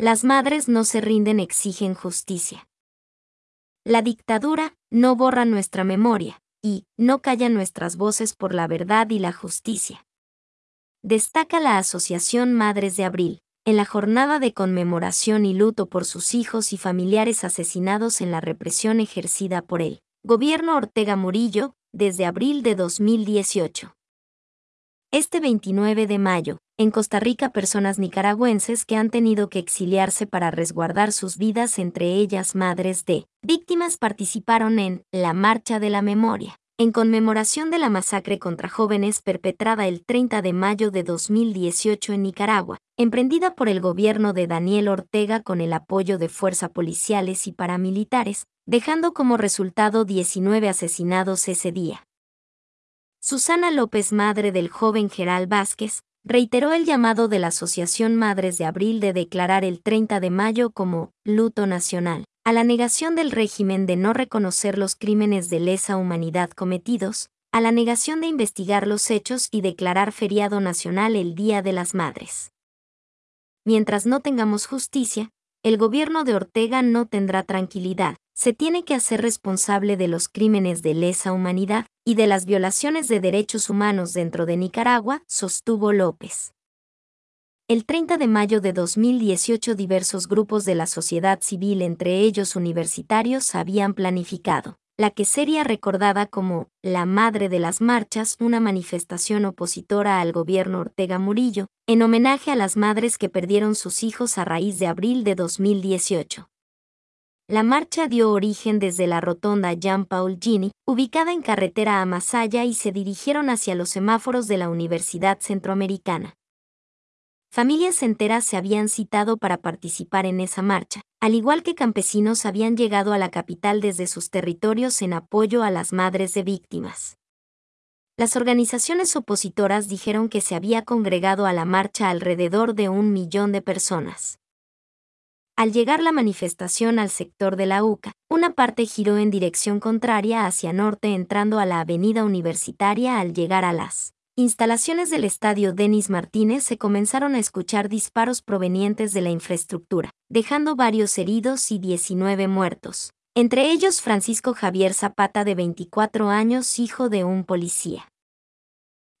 Las madres no se rinden, exigen justicia. La dictadura no borra nuestra memoria y no calla nuestras voces por la verdad y la justicia. Destaca la Asociación Madres de Abril, en la jornada de conmemoración y luto por sus hijos y familiares asesinados en la represión ejercida por él. Gobierno Ortega Murillo, desde abril de 2018. Este 29 de mayo, en Costa Rica personas nicaragüenses que han tenido que exiliarse para resguardar sus vidas, entre ellas madres de víctimas, participaron en la Marcha de la Memoria, en conmemoración de la masacre contra jóvenes perpetrada el 30 de mayo de 2018 en Nicaragua, emprendida por el gobierno de Daniel Ortega con el apoyo de fuerzas policiales y paramilitares, dejando como resultado 19 asesinados ese día. Susana López, madre del joven Geral Vázquez, reiteró el llamado de la Asociación Madres de Abril de declarar el 30 de mayo como luto nacional, a la negación del régimen de no reconocer los crímenes de lesa humanidad cometidos, a la negación de investigar los hechos y declarar feriado nacional el Día de las Madres. Mientras no tengamos justicia, el gobierno de Ortega no tendrá tranquilidad, se tiene que hacer responsable de los crímenes de lesa humanidad y de las violaciones de derechos humanos dentro de Nicaragua, sostuvo López. El 30 de mayo de 2018 diversos grupos de la sociedad civil, entre ellos universitarios, habían planificado la que sería recordada como la madre de las marchas, una manifestación opositora al gobierno Ortega Murillo, en homenaje a las madres que perdieron sus hijos a raíz de abril de 2018. La marcha dio origen desde la rotonda Jean Paul Gini, ubicada en carretera a Masaya, y se dirigieron hacia los semáforos de la Universidad Centroamericana. Familias enteras se habían citado para participar en esa marcha, al igual que campesinos habían llegado a la capital desde sus territorios en apoyo a las madres de víctimas. Las organizaciones opositoras dijeron que se había congregado a la marcha alrededor de un millón de personas. Al llegar la manifestación al sector de la UCA, una parte giró en dirección contraria hacia norte entrando a la avenida universitaria al llegar a las instalaciones del estadio Denis Martínez se comenzaron a escuchar disparos provenientes de la infraestructura, dejando varios heridos y 19 muertos, entre ellos Francisco Javier Zapata de 24 años, hijo de un policía.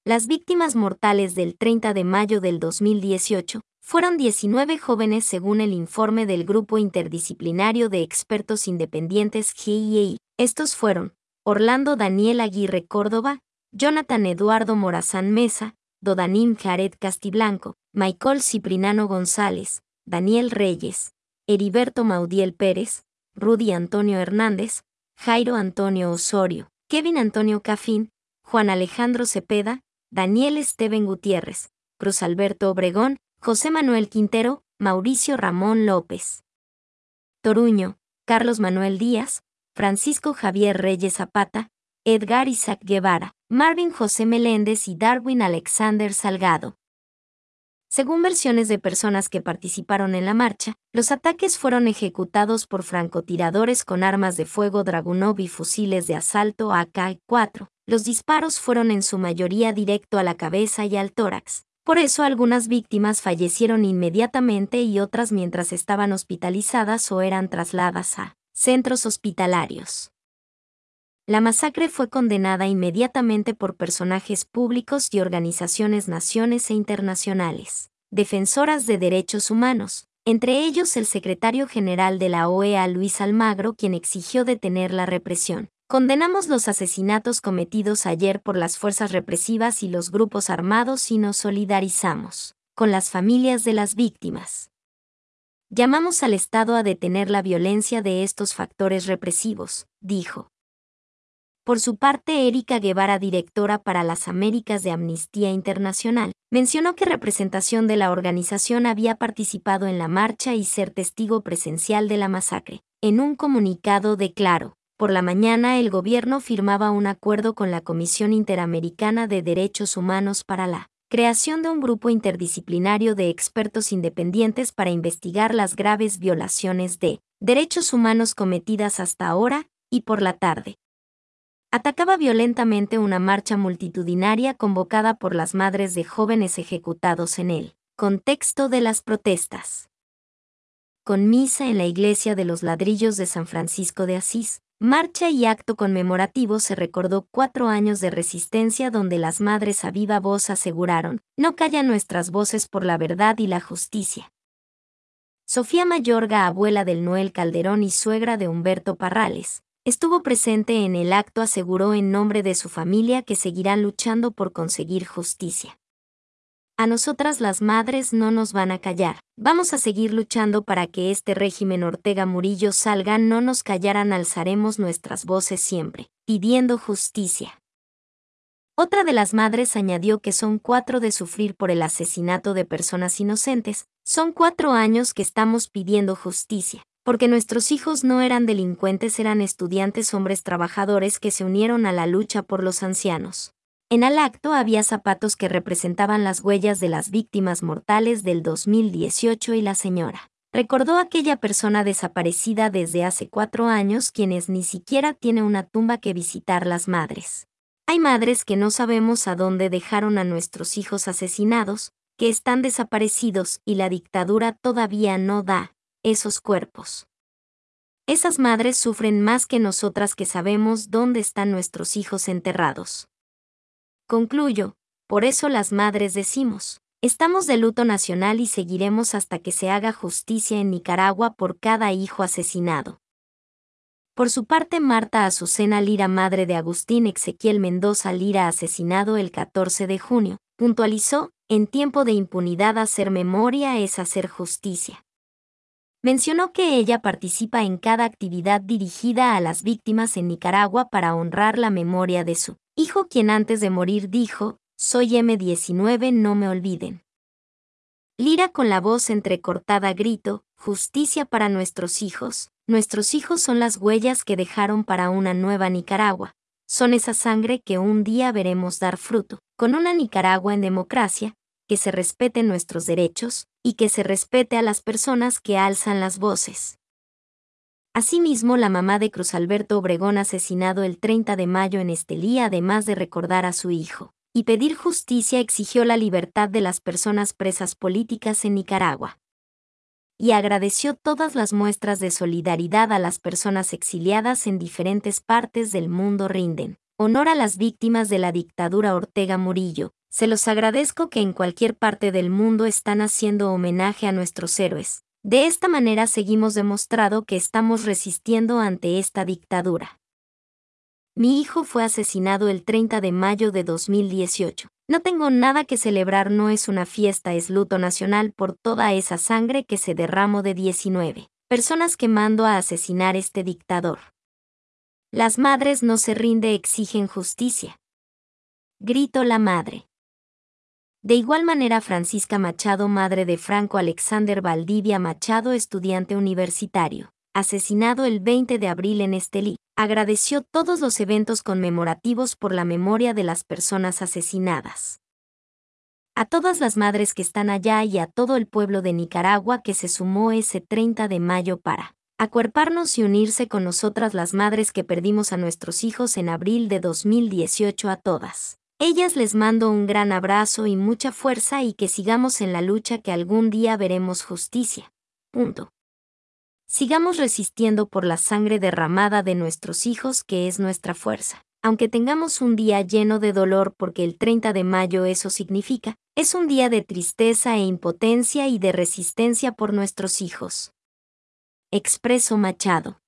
Las víctimas mortales del 30 de mayo del 2018 fueron 19 jóvenes según el informe del Grupo Interdisciplinario de Expertos Independientes GIEI. Estos fueron Orlando Daniel Aguirre Córdoba, Jonathan Eduardo Morazán Mesa, Dodanim Jared Castiblanco, Michael Ciprinano González, Daniel Reyes, Heriberto Maudiel Pérez, Rudy Antonio Hernández, Jairo Antonio Osorio, Kevin Antonio Cafín, Juan Alejandro Cepeda, Daniel Esteban Gutiérrez, Cruz Alberto Obregón, José Manuel Quintero, Mauricio Ramón López. Toruño, Carlos Manuel Díaz, Francisco Javier Reyes Zapata, Edgar Isaac Guevara, Marvin José Meléndez y Darwin Alexander Salgado. Según versiones de personas que participaron en la marcha, los ataques fueron ejecutados por francotiradores con armas de fuego Dragunov y fusiles de asalto AK-4. Los disparos fueron en su mayoría directo a la cabeza y al tórax. Por eso algunas víctimas fallecieron inmediatamente y otras mientras estaban hospitalizadas o eran trasladadas a centros hospitalarios. La masacre fue condenada inmediatamente por personajes públicos y organizaciones naciones e internacionales, defensoras de derechos humanos, entre ellos el secretario general de la OEA Luis Almagro, quien exigió detener la represión. Condenamos los asesinatos cometidos ayer por las fuerzas represivas y los grupos armados y nos solidarizamos con las familias de las víctimas. Llamamos al Estado a detener la violencia de estos factores represivos, dijo. Por su parte, Erika Guevara, directora para las Américas de Amnistía Internacional, mencionó que representación de la organización había participado en la marcha y ser testigo presencial de la masacre. En un comunicado declaró, por la mañana el gobierno firmaba un acuerdo con la Comisión Interamericana de Derechos Humanos para la creación de un grupo interdisciplinario de expertos independientes para investigar las graves violaciones de derechos humanos cometidas hasta ahora y por la tarde atacaba violentamente una marcha multitudinaria convocada por las madres de jóvenes ejecutados en el contexto de las protestas. con misa en la iglesia de los ladrillos de San Francisco de Asís, marcha y acto conmemorativo se recordó cuatro años de resistencia donde las madres a viva voz aseguraron, no callan nuestras voces por la verdad y la justicia. Sofía Mayorga, abuela del Noel Calderón y suegra de Humberto Parrales, estuvo presente en el acto, aseguró en nombre de su familia que seguirán luchando por conseguir justicia. A nosotras las madres no nos van a callar. Vamos a seguir luchando para que este régimen Ortega Murillo salga, no nos callarán, alzaremos nuestras voces siempre, pidiendo justicia. Otra de las madres añadió que son cuatro de sufrir por el asesinato de personas inocentes, son cuatro años que estamos pidiendo justicia, porque nuestros hijos no eran delincuentes, eran estudiantes hombres trabajadores que se unieron a la lucha por los ancianos. En el acto había zapatos que representaban las huellas de las víctimas mortales del 2018 y la señora. Recordó aquella persona desaparecida desde hace cuatro años quienes ni siquiera tiene una tumba que visitar las madres. Hay madres que no sabemos a dónde dejaron a nuestros hijos asesinados, que están desaparecidos y la dictadura todavía no da esos cuerpos. Esas madres sufren más que nosotras que sabemos dónde están nuestros hijos enterrados. Concluyo, por eso las madres decimos, estamos de luto nacional y seguiremos hasta que se haga justicia en Nicaragua por cada hijo asesinado. Por su parte, Marta Azucena Lira, madre de Agustín Ezequiel Mendoza Lira, asesinado el 14 de junio, puntualizó, en tiempo de impunidad hacer memoria es hacer justicia. Mencionó que ella participa en cada actividad dirigida a las víctimas en Nicaragua para honrar la memoria de su hijo quien antes de morir dijo, soy M19 no me olviden. Lira con la voz entrecortada grito, justicia para nuestros hijos, nuestros hijos son las huellas que dejaron para una nueva Nicaragua, son esa sangre que un día veremos dar fruto, con una Nicaragua en democracia, que se respeten nuestros derechos, y que se respete a las personas que alzan las voces. Asimismo, la mamá de Cruz Alberto Obregón asesinado el 30 de mayo en Estelí, además de recordar a su hijo y pedir justicia, exigió la libertad de las personas presas políticas en Nicaragua. Y agradeció todas las muestras de solidaridad a las personas exiliadas en diferentes partes del mundo rinden. Honor a las víctimas de la dictadura Ortega Murillo, se los agradezco que en cualquier parte del mundo están haciendo homenaje a nuestros héroes. De esta manera seguimos demostrado que estamos resistiendo ante esta dictadura. Mi hijo fue asesinado el 30 de mayo de 2018. No tengo nada que celebrar, no es una fiesta, es luto nacional por toda esa sangre que se derramó de 19 personas que mando a asesinar este dictador. Las madres no se rinde, exigen justicia. Grito la madre. De igual manera, Francisca Machado, madre de Franco Alexander Valdivia Machado, estudiante universitario, asesinado el 20 de abril en Estelí, agradeció todos los eventos conmemorativos por la memoria de las personas asesinadas. A todas las madres que están allá y a todo el pueblo de Nicaragua que se sumó ese 30 de mayo para acuerparnos y unirse con nosotras las madres que perdimos a nuestros hijos en abril de 2018 a todas. Ellas les mando un gran abrazo y mucha fuerza y que sigamos en la lucha que algún día veremos justicia. Punto. Sigamos resistiendo por la sangre derramada de nuestros hijos que es nuestra fuerza. Aunque tengamos un día lleno de dolor porque el 30 de mayo eso significa, es un día de tristeza e impotencia y de resistencia por nuestros hijos. Expreso Machado.